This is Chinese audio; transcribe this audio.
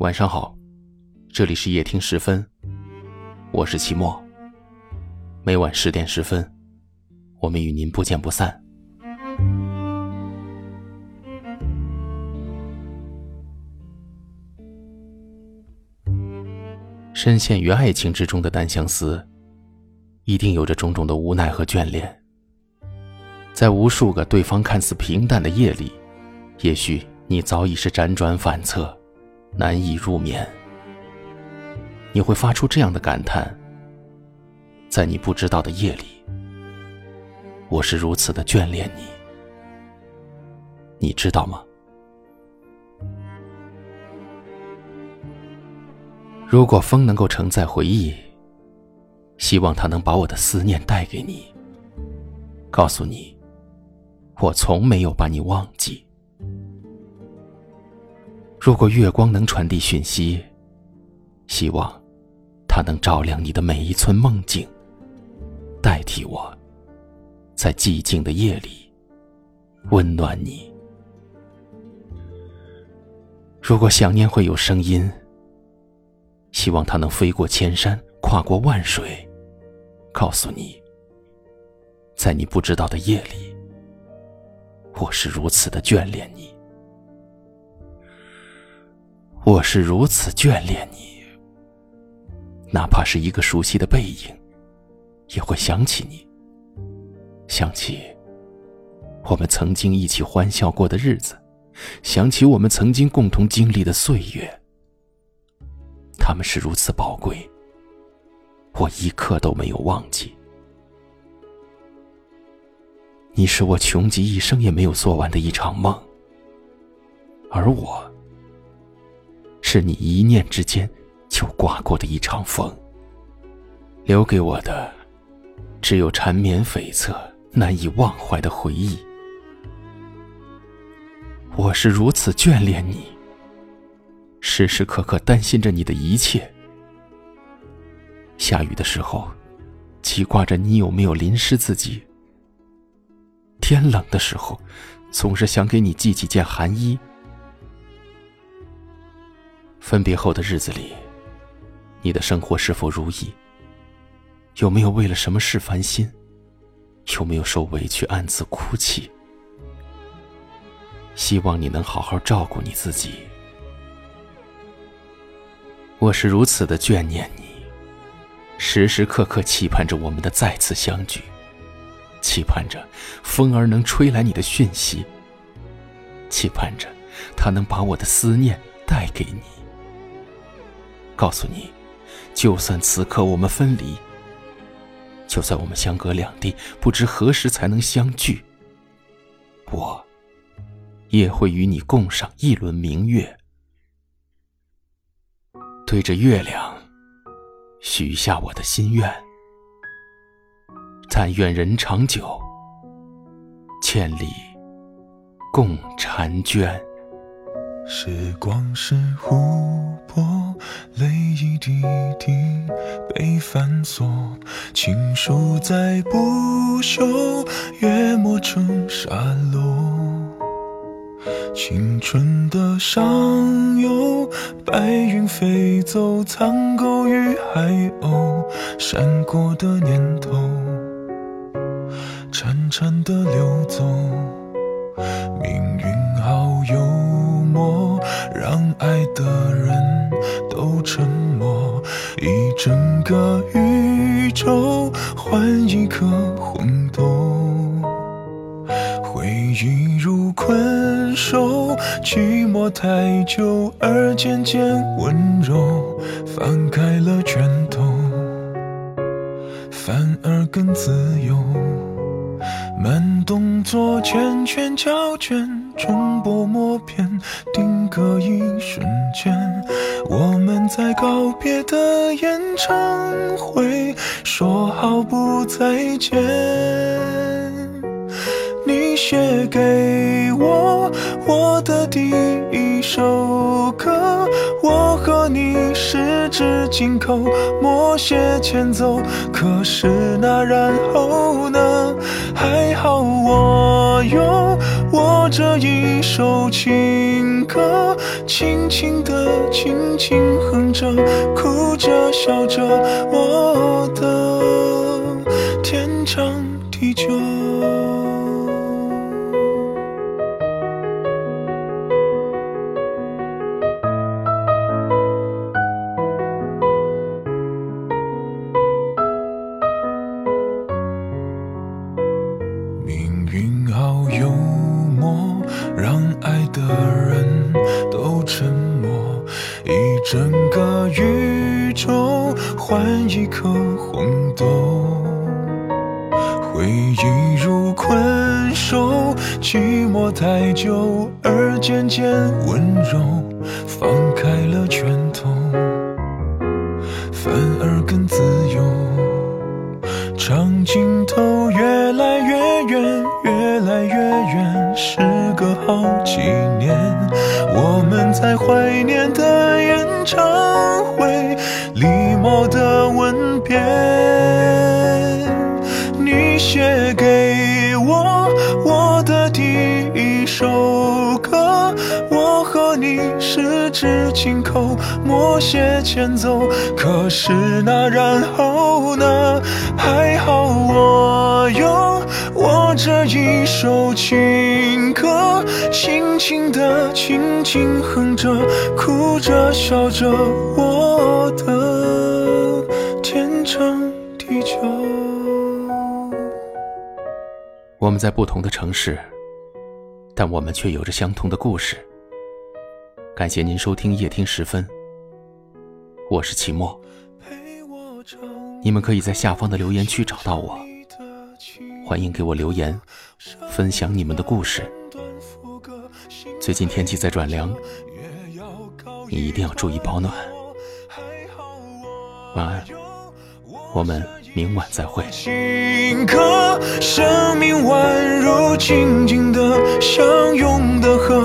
晚上好，这里是夜听十分，我是齐墨。每晚十点十分，我们与您不见不散。深陷于爱情之中的单相思，一定有着种种的无奈和眷恋。在无数个对方看似平淡的夜里，也许你早已是辗转反侧，难以入眠。你会发出这样的感叹：在你不知道的夜里，我是如此的眷恋你，你知道吗？如果风能够承载回忆，希望它能把我的思念带给你，告诉你，我从没有把你忘记。如果月光能传递讯息，希望它能照亮你的每一寸梦境，代替我，在寂静的夜里温暖你。如果想念会有声音。希望它能飞过千山，跨过万水，告诉你，在你不知道的夜里，我是如此的眷恋你，我是如此眷恋你，哪怕是一个熟悉的背影，也会想起你，想起我们曾经一起欢笑过的日子，想起我们曾经共同经历的岁月。他们是如此宝贵，我一刻都没有忘记。你是我穷极一生也没有做完的一场梦，而我，是你一念之间就刮过的一场风。留给我的，只有缠绵悱恻、难以忘怀的回忆。我是如此眷恋你。时时刻刻担心着你的一切。下雨的时候，记挂着你有没有淋湿自己；天冷的时候，总是想给你寄几件寒衣。分别后的日子里，你的生活是否如意？有没有为了什么事烦心？有没有受委屈暗自哭泣？希望你能好好照顾你自己。我是如此的眷念你，时时刻刻期盼着我们的再次相聚，期盼着风儿能吹来你的讯息，期盼着他能把我的思念带给你，告诉你，就算此刻我们分离，就算我们相隔两地，不知何时才能相聚，我也会与你共赏一轮明月。对着月亮，许下我的心愿。但愿人长久，千里共婵娟。时光是琥珀，泪繁琐，情书再不朽，约磨成沙漏。青春的上游，白云飞走，苍狗与海鸥，闪过的念头，潺潺的流走。命运好幽默，让爱的人，整个宇宙换一颗红豆。回忆如困兽，寂寞太久而渐渐温柔。放开了拳头，反而更自由。慢动作，缱绻胶卷，重播默片，定格一瞬间。我们在告别的演唱会，说好不再见。你写给我我的第一首歌，我和你十指紧扣，默写前奏。可是那然后呢？还好我有我这一首情歌，轻轻的，轻轻哼着，哭着笑着，我的天长地久。整个宇宙换一颗红豆，回忆如困兽，寂寞太久而渐渐温柔，放开了拳头，反而更自由。长镜头越来越远，越来越远，时隔好几年，我们在怀念的演唱会，礼貌的吻别。你写给我我的第一首歌，我和你十指紧扣，默写前奏。可是那然后呢？还好我有我这一首情歌，轻轻的，轻轻哼着，哭着笑着，我的天长地久。我们在不同的城市，但我们却有着相同的故事。感谢您收听夜听时分，我是齐墨。你们可以在下方的留言区找到我，欢迎给我留言，分享你们的故事。最近天气在转凉，你一定要注意保暖。晚安，我们明晚再会。情歌，生命宛如静静的相拥的河，